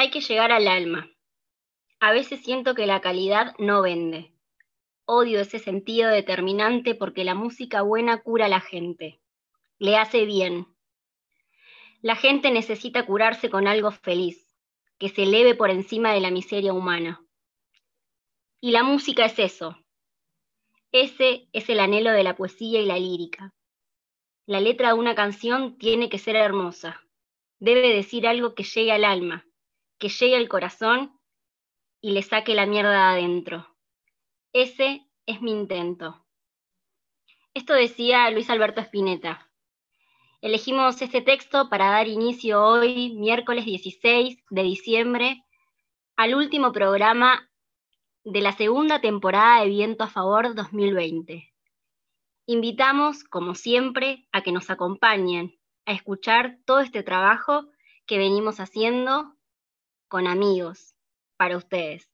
Hay que llegar al alma. A veces siento que la calidad no vende. Odio ese sentido determinante porque la música buena cura a la gente. Le hace bien. La gente necesita curarse con algo feliz, que se eleve por encima de la miseria humana. Y la música es eso. Ese es el anhelo de la poesía y la lírica. La letra de una canción tiene que ser hermosa. Debe decir algo que llegue al alma, que llegue al corazón y le saque la mierda de adentro. Ese es mi intento. Esto decía Luis Alberto Spinetta. Elegimos este texto para dar inicio hoy, miércoles 16 de diciembre, al último programa de la segunda temporada de Viento a Favor 2020. Invitamos, como siempre, a que nos acompañen a escuchar todo este trabajo que venimos haciendo con amigos para ustedes.